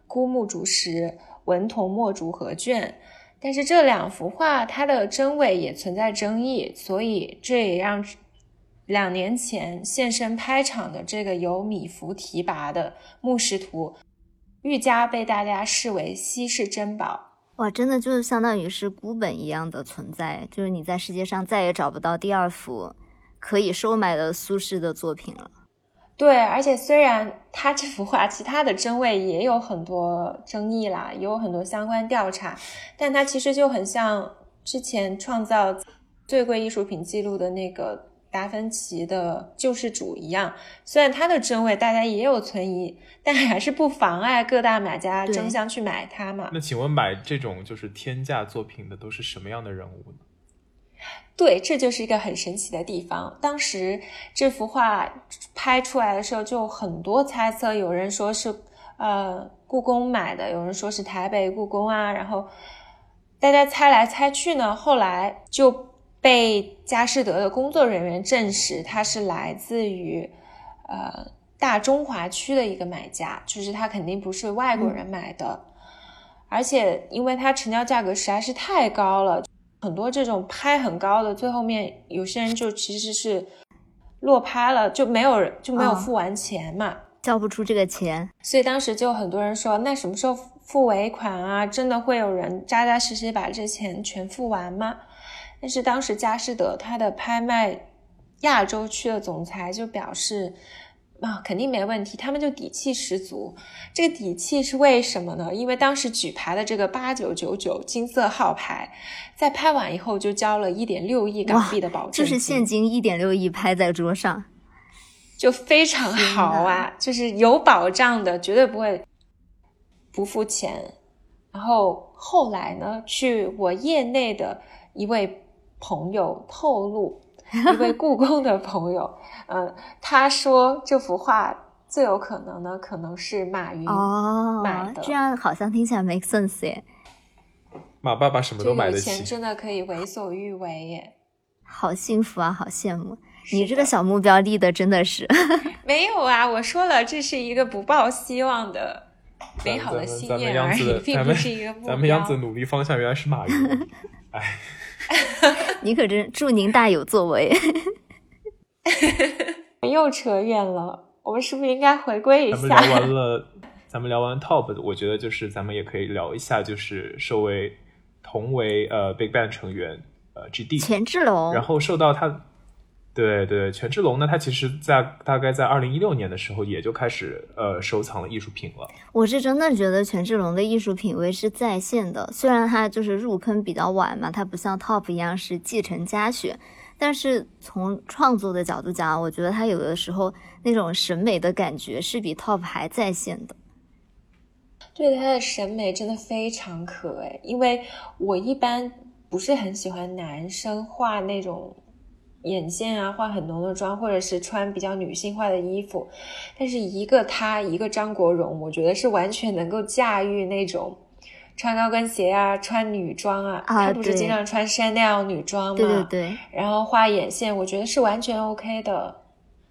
枯木竹石文铜墨竹合卷，但是这两幅画它的真伪也存在争议，所以这也让两年前现身拍场的这个由米芾提拔的木石图愈加被大家视为稀世珍宝。哇，真的就是相当于是孤本一样的存在，就是你在世界上再也找不到第二幅可以收买的苏轼的作品了。对，而且虽然他这幅画其他的真伪也有很多争议啦，也有很多相关调查，但它其实就很像之前创造最贵艺术品记录的那个达芬奇的救世主一样，虽然他的真伪大家也有存疑，但还是不妨碍各大买家争相去买它嘛。那请问买这种就是天价作品的都是什么样的人物呢？对，这就是一个很神奇的地方。当时这幅画拍出来的时候，就很多猜测，有人说是呃故宫买的，有人说是台北故宫啊，然后大家猜来猜去呢，后来就。被佳士得的工作人员证实，他是来自于呃大中华区的一个买家，就是他肯定不是外国人买的，而且因为它成交价格实在是太高了，很多这种拍很高的，最后面有些人就其实是落拍了，就没有人就没有付完钱嘛，交不出这个钱，所以当时就很多人说，那什么时候付尾款啊？真的会有人扎扎实实把这钱全付完吗？但是当时佳士得它的拍卖亚洲区的总裁就表示，啊，肯定没问题，他们就底气十足。这个底气是为什么呢？因为当时举牌的这个八九九九金色号牌，在拍完以后就交了一点六亿港币的保证金，就是现金一点六亿拍在桌上，就非常好啊，就是有保障的，绝对不会不付钱。然后后来呢，去我业内的一位。朋友透露，一位故宫的朋友，嗯，(laughs) 他说这幅画最有可能呢，可能是马云哦买的。这样好像听起来 make sense 耶。马爸爸什么都买得起，钱真的可以为所欲为耶。好幸福啊，好羡慕你这个小目标立的真的是。(laughs) (laughs) 没有啊，我说了，这是一个不抱希望的美好的心愿而已，并不是一个目标。咱们杨子努力方向原来是马云，哎。(laughs) 你可真祝您大有作为。(laughs) 又扯远了，我们是不是应该回归一下？咱们聊完了，咱们聊完 Top，我觉得就是咱们也可以聊一下，就是受为同为呃 Big Bang 成员呃 GD 权志龙，然后受到他。对对，权志龙呢，他其实在大概在二零一六年的时候，也就开始呃收藏了艺术品了。我是真的觉得权志龙的艺术品味是在线的，虽然他就是入坑比较晚嘛，他不像 TOP 一样是继承家学，但是从创作的角度讲，我觉得他有的时候那种审美的感觉是比 TOP 还在线的。对他的审美真的非常可爱，因为我一般不是很喜欢男生画那种。眼线啊，化很浓的妆，或者是穿比较女性化的衣服，但是一个她，一个张国荣，我觉得是完全能够驾驭那种穿高跟鞋啊，穿女装啊，他不是经常穿 Chanel 女装吗？对对对。然后画眼线，我觉得是完全 OK 的，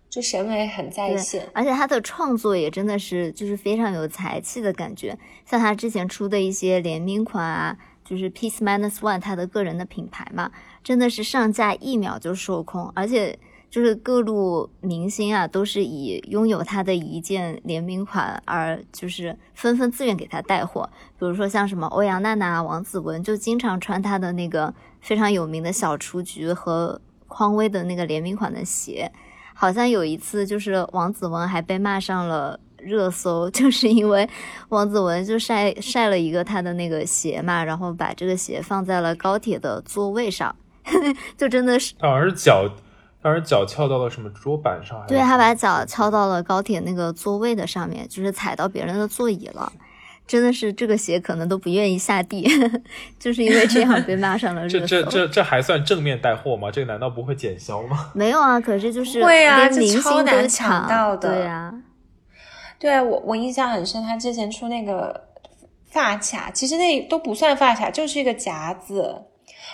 就审美很在线。而且他的创作也真的是就是非常有才气的感觉，像他之前出的一些联名款啊。就是 Peace minus One，他的个人的品牌嘛，真的是上架一秒就售空，而且就是各路明星啊，都是以拥有他的一件联名款而就是纷纷自愿给他带货。比如说像什么欧阳娜娜、王子文，就经常穿他的那个非常有名的小雏菊和匡威的那个联名款的鞋。好像有一次，就是王子文还被骂上了。热搜 (laughs) 就是因为王子文就晒晒了一个他的那个鞋嘛，然后把这个鞋放在了高铁的座位上，(laughs) 就真的是，好像是脚，好像是脚翘到了什么桌板上，对他把脚翘到了高铁那个座位的上面，就是踩到别人的座椅了，真的是这个鞋可能都不愿意下地，(laughs) 就是因为这样被骂上了热搜。这这这这还算正面带货吗？这个难道不会减销吗？没有啊，可是就是会啊，这超难抢到的，对啊。对啊，我我印象很深，他之前出那个发卡，其实那都不算发卡，就是一个夹子。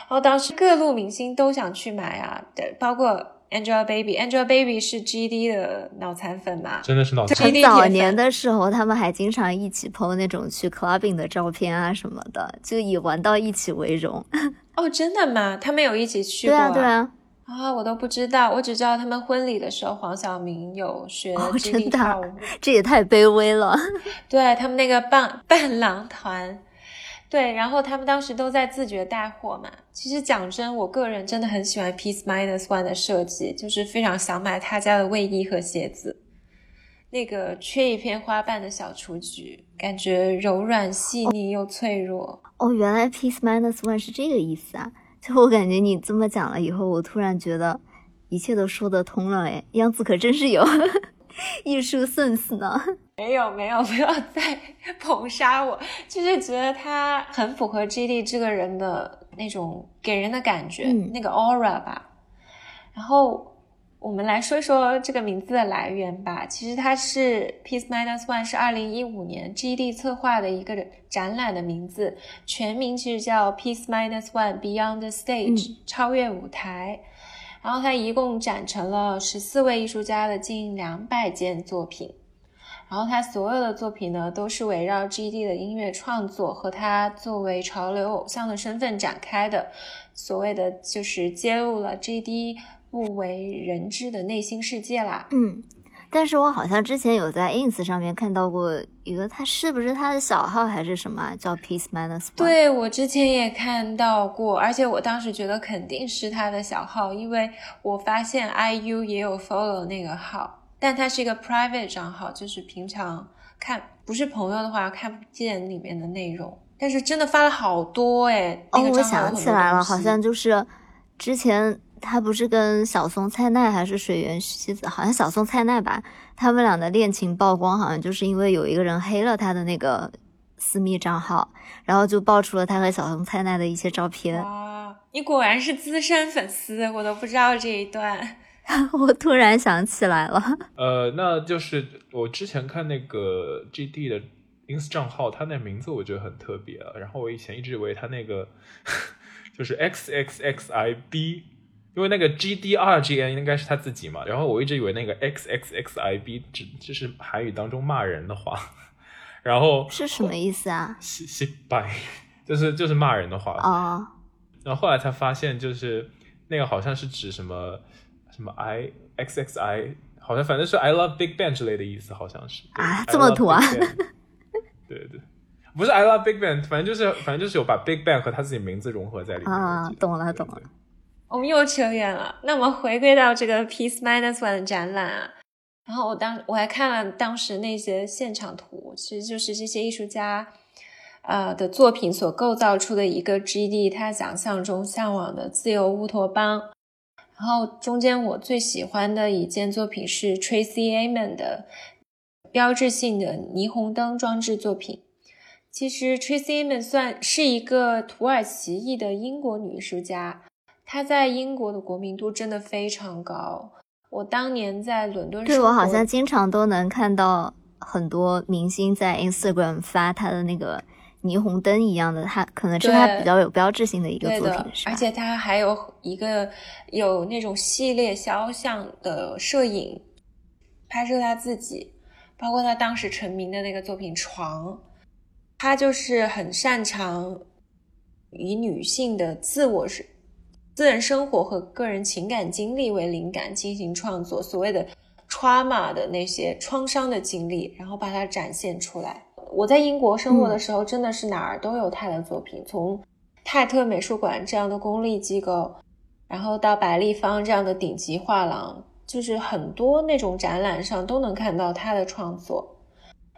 然后当时各路明星都想去买啊，对，包括 Angelababy，Angelababy 是 GD 的脑残粉嘛，真的是脑残。很早年的时候，他们还经常一起 po 那种去 clubbing 的照片啊什么的，就以玩到一起为荣。(laughs) 哦，真的吗？他们有一起去过？对啊，对啊。啊，我都不知道，我只知道他们婚礼的时候，黄晓明有学真的跳舞，这也太卑微了。(laughs) 对他们那个伴伴郎团，对，然后他们当时都在自觉带货嘛。其实讲真，我个人真的很喜欢 Piece Minus One 的设计，就是非常想买他家的卫衣和鞋子。那个缺一片花瓣的小雏菊，感觉柔软细腻又脆弱。哦，原来 Piece Minus One 是这个意思啊。就我感觉你这么讲了以后，我突然觉得一切都说得通了哎，样子可真是有 (laughs) 艺术 sense 呢。没 (laughs) 有没有，(laughs) 不要再捧杀我，就是觉得他很符合 G D 这个人的那种给人的感觉，嗯那个 aura 吧。然后我们来说一说这个名字的来源吧。其实它是 Peace Minus One 是二零一五年 G D 策划的一个展览的名字，全名其实叫 Peace Minus One Beyond the Stage、超越舞台。然后他一共展成了十四位艺术家的近两百件作品。然后他所有的作品呢，都是围绕 G.D 的音乐创作和他作为潮流偶像的身份展开的。所谓的就是揭露了 G.D 不为人知的内心世界啦。嗯，但是我好像之前有在 ins 上面看到过一个，他是不是他的小号还是什么啊叫 Peace Minus？对我之前也看到过，而且我当时觉得肯定是他的小号，因为我发现 IU 也有 follow 那个号。但它是一个 private 账号，就是平常看不是朋友的话看不见里面的内容。但是真的发了好多哎！那个账号有很想起来了，好像就是之前他不是跟小松菜奈还是水原希子，好像小松菜奈吧，他们俩的恋情曝光，好像就是因为有一个人黑了他的那个私密账号，然后就爆出了他和小松菜奈的一些照片。哇，你果然是资深粉丝，我都不知道这一段。(laughs) 我突然想起来了，(laughs) 呃，那就是我之前看那个 GD 的 ins 账号，他那名字我觉得很特别啊。然后我以前一直以为他那个 (laughs) 就是 XXXIB，因为那个 GDRGN 应该是他自己嘛。然后我一直以为那个 XXXIB 只这是韩语当中骂人的话，(laughs) 然后是什么意思啊？西西拜，(laughs) 就是就是骂人的话。哦，然后后来才发现，就是那个好像是指什么什么 I X X I，好像反正是 I love Big Bang 之类的意思，好像是啊这么土啊 (laughs) 对对，不是 I love Big Bang，反正就是反正就是有把 Big Bang 和他自己名字融合在里面。啊懂了对懂了对我们又扯远了。那我们回归到这个 Peace Minus One 展览啊，然后我当我还看了当时那些现场图，其实就是这些艺术家呃的作品所构造出的一个 GD 他想象中向往的自由乌托邦。然后中间我最喜欢的一件作品是 Tracy Amen 的标志性的霓虹灯装置作品。其实 Tracy Emin 算是一个土耳其裔的英国女艺术家，她在英国的国民度真的非常高。我当年在伦敦对我好像经常都能看到很多明星在 Instagram 发他的那个霓虹灯一样的，他可能是他比较有标志性的一个，，作品是吧？而且他还有一个有那种系列肖像的摄影，拍摄他自己，包括他当时成名的那个作品《床》，他就是很擅长以女性的自我是私人生活和个人情感经历为灵感进行创作，所谓的 trauma 的那些创伤的经历，然后把它展现出来。我在英国生活的时候，真的是哪儿都有他的作品，从泰特美术馆这样的公立机构，然后到百立方这样的顶级画廊，就是很多那种展览上都能看到他的创作。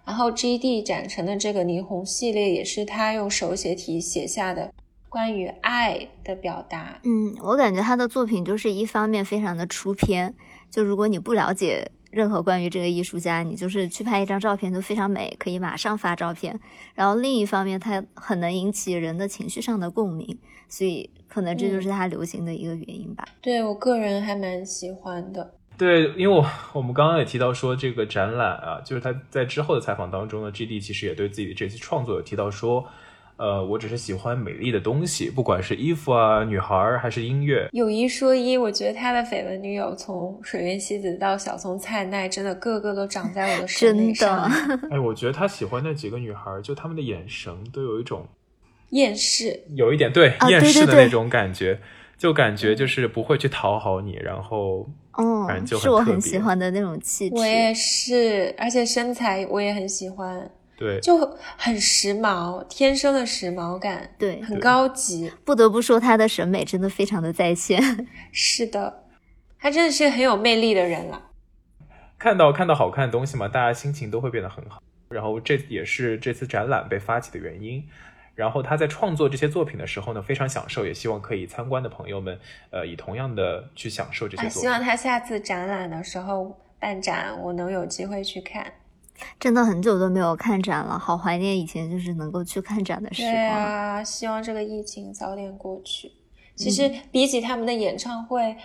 然后 G.D 展成的这个霓虹系列，也是他用手写体写下的关于爱的表达。嗯，我感觉他的作品就是一方面非常的出片，就如果你不了解任何关于这个艺术家，你就是去拍一张照片就非常美，可以马上发照片。然后另一方面，它很能引起人的情绪上的共鸣，所以可能这就是他流行的一个原因吧。对我个人还蛮喜欢的。对，因为我我们刚刚也提到说，这个展览啊，就是他在之后的采访当中呢，G D 其实也对自己的这次创作有提到说，呃，我只是喜欢美丽的东西，不管是衣服啊、女孩儿还是音乐。有一说一，我觉得他的绯闻女友从水原希子到小松菜奈，真的个个都长在我的 (laughs) 审美真的。上。(laughs) 哎，我觉得他喜欢那几个女孩儿，就他们的眼神都有一种厌世，有一点对啊厌世的那种感觉，就感觉就是不会去讨好你，然后嗯反正，就很是我很喜欢的那种气质。我也是，而且身材我也很喜欢，对就很时髦，天生的时髦感，对很高级。不得不说他的审美真的非常的在线。(laughs) 是的，他真的是很有魅力的人了。看到看到好看的东西嘛，大家心情都会变得很好。然后这也是这次展览被发起的原因。然后他在创作这些作品的时候呢，非常享受，也希望可以参观的朋友们，呃，以同样的去享受这些作品。希望他下次展览的时候办展，我能有机会去看。真的很久都没有看展了，好怀念以前就是能够去看展的时光。对啊，希望这个疫情早点过去。其实比起他们的演唱会，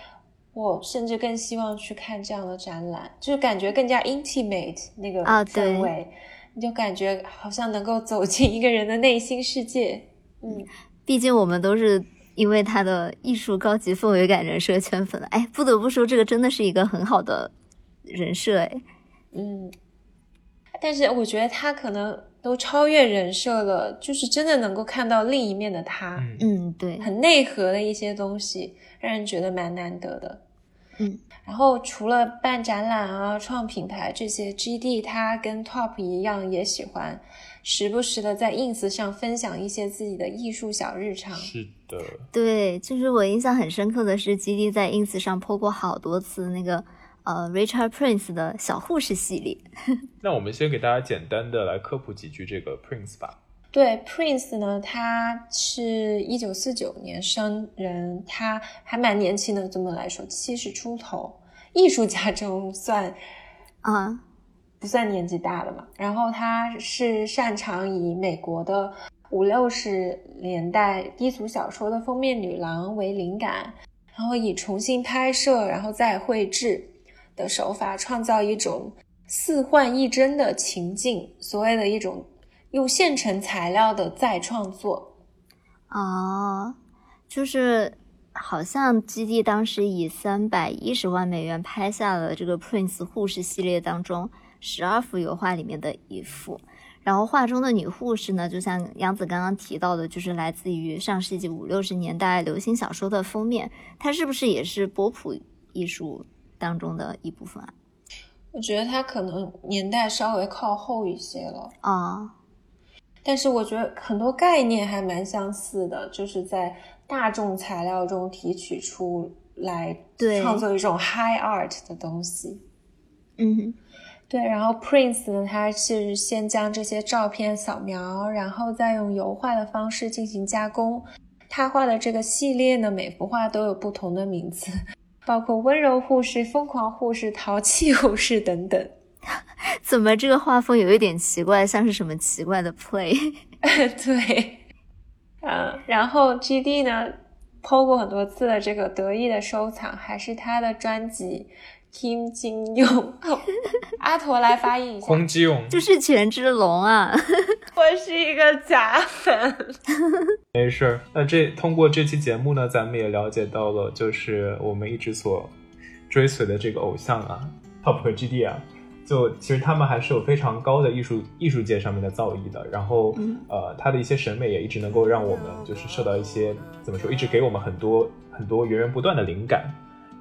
我甚至更希望去看这样的展览，就是感觉更加 intimate 那个氛围，你就感觉好像能够走进一个人的内心世界。嗯，毕竟我们都是因为他的艺术高级氛围感人设圈粉的。哎，不得不说，这个真的是一个很好的人设。哎，嗯。但是我觉得他可能都超越人设了，就是真的能够看到另一面的他，嗯，对，很内核的一些东西，让人觉得蛮难得的，嗯。然后除了办展览啊、创品牌这些，GD 他跟 Top 一样，也喜欢时不时的在 Ins 上分享一些自己的艺术小日常。是的，对，就是我印象很深刻的是，GD 在 Ins 上 po 过好多次那个。呃，Richard Prince 的小护士系列。(laughs) 那我们先给大家简单的来科普几句这个 Prince 吧。对，Prince 呢，他是一九四九年生人，他还蛮年轻的，这么来说，七十出头，艺术家中算啊，不算年纪大的嘛。然后他是擅长以美国的五六十年代低俗小说的封面女郎为灵感，然后以重新拍摄，然后再绘制。的手法创造一种似幻亦真的情境，所谓的一种用现成材料的再创作。哦，就是好像基地当时以三百一十万美元拍下了这个 Prince 护士系列当中十二幅油画里面的一幅，然后画中的女护士呢，就像杨子刚刚提到的，就是来自于上世纪五六十年代流行小说的封面，它是不是也是波普艺术？当中的一部分，我觉得它可能年代稍微靠后一些了啊，但是我觉得很多概念还蛮相似的，就是在大众材料中提取出来，创作一种 high art 的东西。嗯，对。然后 Prince 呢，他是先将这些照片扫描，然后再用油画的方式进行加工。他画的这个系列呢，每幅画都有不同的名字。包括温柔护士、疯狂护士、淘气护士等等，(laughs) 怎么这个画风有一点奇怪，像是什么奇怪的 play？(laughs) 对，嗯，然后 GD 呢抛过很多次的这个得意的收藏，还是他的专辑。金金用，(laughs) 阿驼来发音一下。空机用，就是权志龙啊！(laughs) 我是一个假粉。(laughs) 没事儿，那这通过这期节目呢，咱们也了解到了，就是我们一直所追随的这个偶像啊，Top 和 GD 啊，就其实他们还是有非常高的艺术艺术界上面的造诣的。然后，呃，他的一些审美也一直能够让我们就是受到一些怎么说，一直给我们很多很多源源不断的灵感。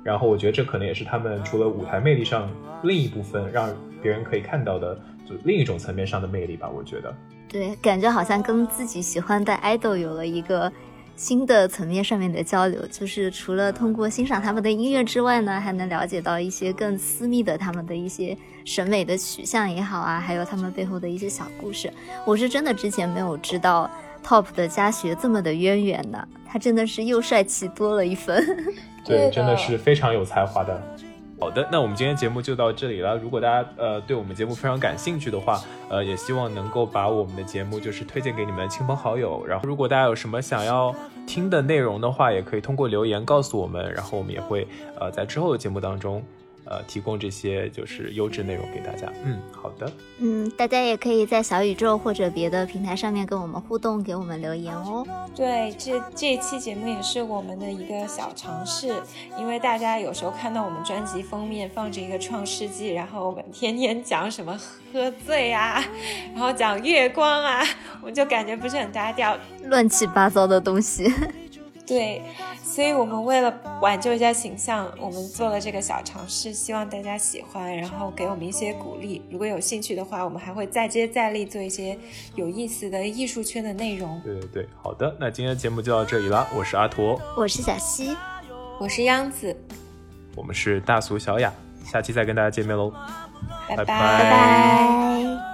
然后我觉得这可能也是他们除了舞台魅力上另一部分让别人可以看到的，就另一种层面上的魅力吧。我觉得，对，感觉好像跟自己喜欢的 idol 有了一个新的层面上面的交流，就是除了通过欣赏他们的音乐之外呢，还能了解到一些更私密的他们的一些审美的取向也好啊，还有他们背后的一些小故事。我是真的之前没有知道 Top 的家学这么的渊源呢，他真的是又帅气多了一分。(laughs) 对，真的是非常有才华的。好的，那我们今天节目就到这里了。如果大家呃对我们节目非常感兴趣的话，呃，也希望能够把我们的节目就是推荐给你们的亲朋好友。然后，如果大家有什么想要听的内容的话，也可以通过留言告诉我们，然后我们也会呃在之后的节目当中。呃，提供这些就是优质内容给大家。嗯，好的。嗯，大家也可以在小宇宙或者别的平台上面跟我们互动，给我们留言哦。对，这这期节目也是我们的一个小尝试，因为大家有时候看到我们专辑封面放着一个《创世纪》，然后我们天天讲什么喝醉啊，(laughs) 然后讲月光啊，我就感觉不是很搭调，乱七八糟的东西。对。所以我们为了挽救一下形象，我们做了这个小尝试，希望大家喜欢，然后给我们一些鼓励。如果有兴趣的话，我们还会再接再厉，做一些有意思的艺术圈的内容。对对对，好的，那今天的节目就到这里了。我是阿驼，我是小溪，我是央子，我们是大俗小雅，下期再跟大家见面喽，拜拜拜拜。